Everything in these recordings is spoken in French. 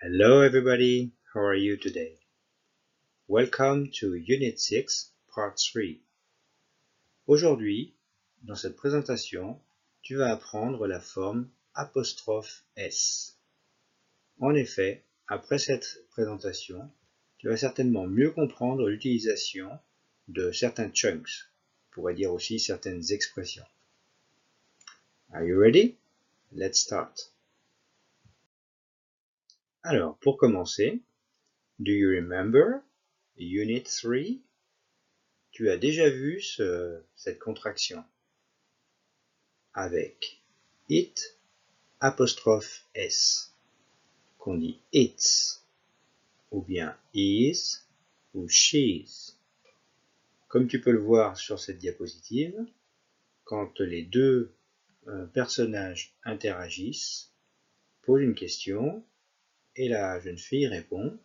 Hello everybody, how are you today? Welcome to Unit 6, Part 3. Aujourd'hui, dans cette présentation, tu vas apprendre la forme apostrophe S. En effet, après cette présentation, tu vas certainement mieux comprendre l'utilisation de certains chunks, on pourrait dire aussi certaines expressions. Are you ready? Let's start. Alors, pour commencer, do you remember Unit 3 Tu as déjà vu ce, cette contraction avec it apostrophe s qu'on dit it's ou bien is ou she's. Comme tu peux le voir sur cette diapositive, quand les deux euh, personnages interagissent, posent une question, et la jeune fille répond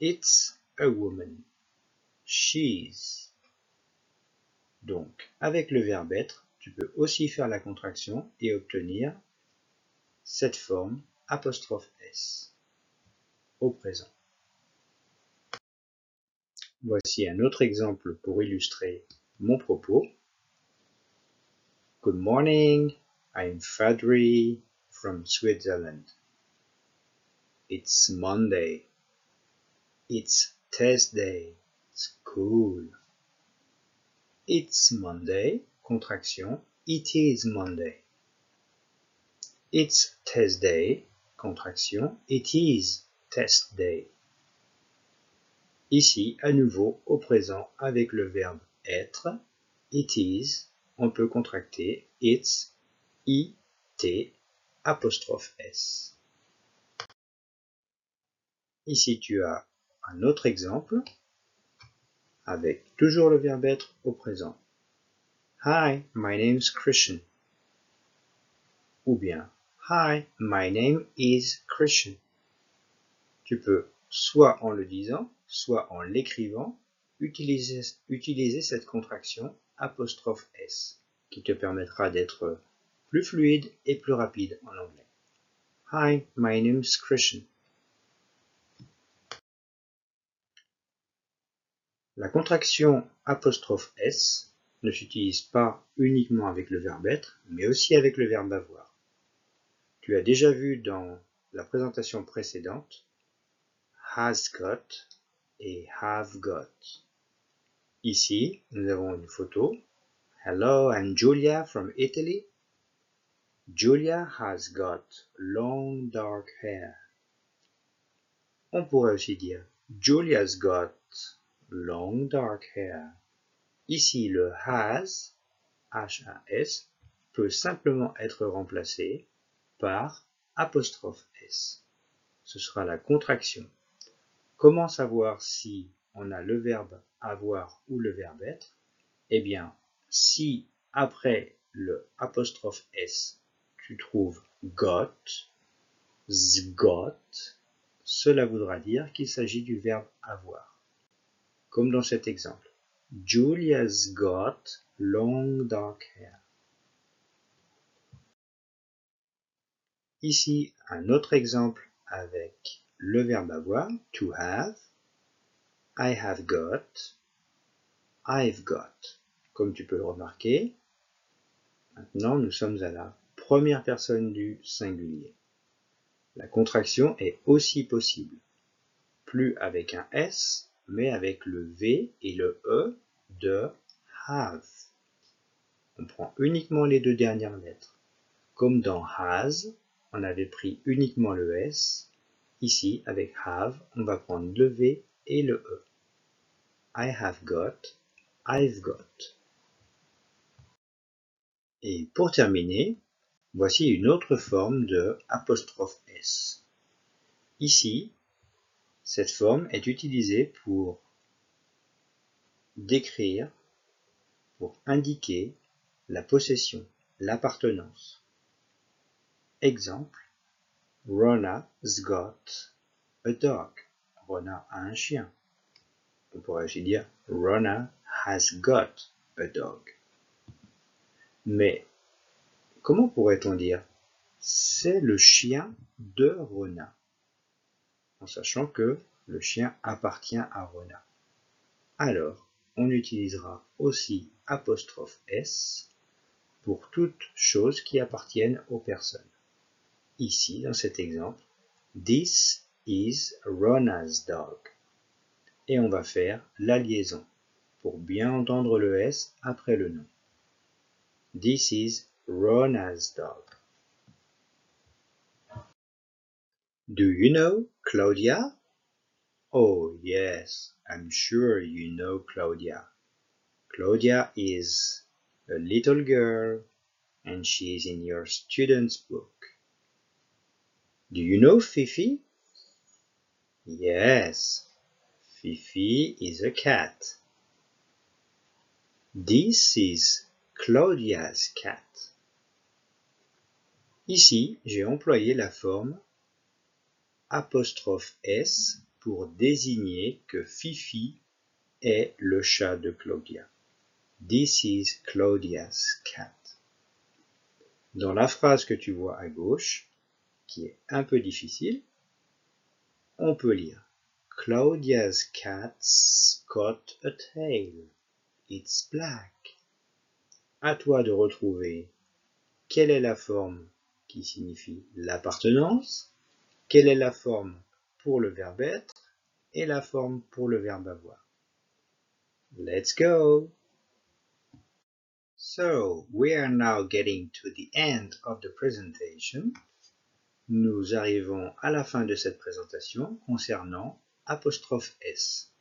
It's a woman. She's. Donc, avec le verbe être, tu peux aussi faire la contraction et obtenir cette forme apostrophe S au présent. Voici un autre exemple pour illustrer mon propos. Good morning, I'm Fadri from Switzerland. It's Monday. It's test day. School. It's Monday. Contraction. It is Monday. It's test day. Contraction. It is test day. Ici, à nouveau, au présent, avec le verbe être, it is, on peut contracter it's, it, apostrophe s. Ici, tu as un autre exemple avec toujours le verbe être au présent. Hi, my name is Christian. Ou bien Hi, my name is Christian. Tu peux, soit en le disant, soit en l'écrivant, utiliser, cette contraction apostrophe S qui te permettra d'être plus fluide et plus rapide en anglais. Hi, my name is Christian. La contraction apostrophe S ne s'utilise pas uniquement avec le verbe être, mais aussi avec le verbe avoir. Tu as déjà vu dans la présentation précédente has got et have got. Ici, nous avons une photo. Hello, I'm Julia from Italy. Julia has got long dark hair. On pourrait aussi dire Julia's got long dark hair. Ici, le has, H-A-S, peut simplement être remplacé par apostrophe S. Ce sera la contraction. Comment savoir si on a le verbe avoir ou le verbe être? Eh bien, si après le apostrophe S, tu trouves got, zgot, cela voudra dire qu'il s'agit du verbe avoir comme dans cet exemple. Julia's got long dark hair. Ici, un autre exemple avec le verbe avoir, to have. I have got. I've got. Comme tu peux le remarquer, maintenant nous sommes à la première personne du singulier. La contraction est aussi possible. Plus avec un S, mais avec le V et le E de have. On prend uniquement les deux dernières lettres. Comme dans has, on avait pris uniquement le S. Ici, avec have, on va prendre le V et le E. I have got, I've got. Et pour terminer, voici une autre forme de apostrophe S. Ici, cette forme est utilisée pour décrire, pour indiquer la possession, l'appartenance. Exemple, Rona's got a dog. Rona a un chien. On pourrait aussi dire Rona has got a dog. Mais comment pourrait-on dire c'est le chien de Rona? En sachant que le chien appartient à Rona. Alors, on utilisera aussi apostrophe S pour toutes choses qui appartiennent aux personnes. Ici, dans cet exemple, This is Rona's dog. Et on va faire la liaison pour bien entendre le S après le nom. This is Rona's dog. Do you know Claudia? Oh, yes, I'm sure you know Claudia. Claudia is a little girl and she is in your student's book. Do you know Fifi? Yes, Fifi is a cat. This is Claudia's cat. Ici, j'ai employé la forme apostrophe S pour désigner que Fifi est le chat de Claudia. This is Claudia's cat. Dans la phrase que tu vois à gauche, qui est un peu difficile, on peut lire Claudia's cat's got a tail. It's black. À toi de retrouver quelle est la forme qui signifie l'appartenance, quelle est la forme pour le verbe être et la forme pour le verbe avoir? Let's go! So, we are now getting to the end of the presentation. Nous arrivons à la fin de cette présentation concernant apostrophe S.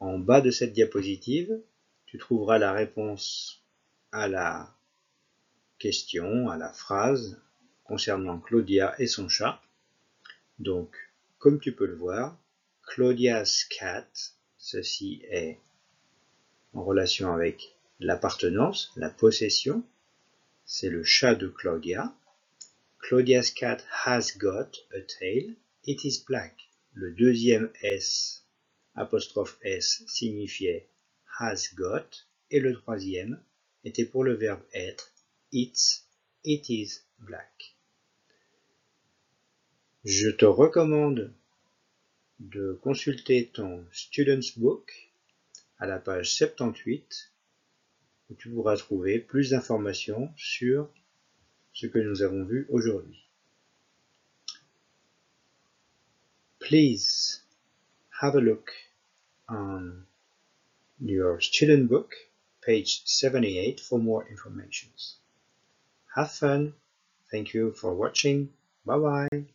En bas de cette diapositive, tu trouveras la réponse à la question, à la phrase concernant Claudia et son chat. Donc, comme tu peux le voir, Claudia's cat, ceci est en relation avec l'appartenance, la possession, c'est le chat de Claudia. Claudia's cat has got a tail, it is black. Le deuxième S, apostrophe S, signifiait has got, et le troisième était pour le verbe être, it's, it is black. Je te recommande de consulter ton Student's Book à la page 78 où tu pourras trouver plus d'informations sur ce que nous avons vu aujourd'hui. Please have a look on your student book, page 78 for more information. Have fun. Thank you for watching. Bye bye.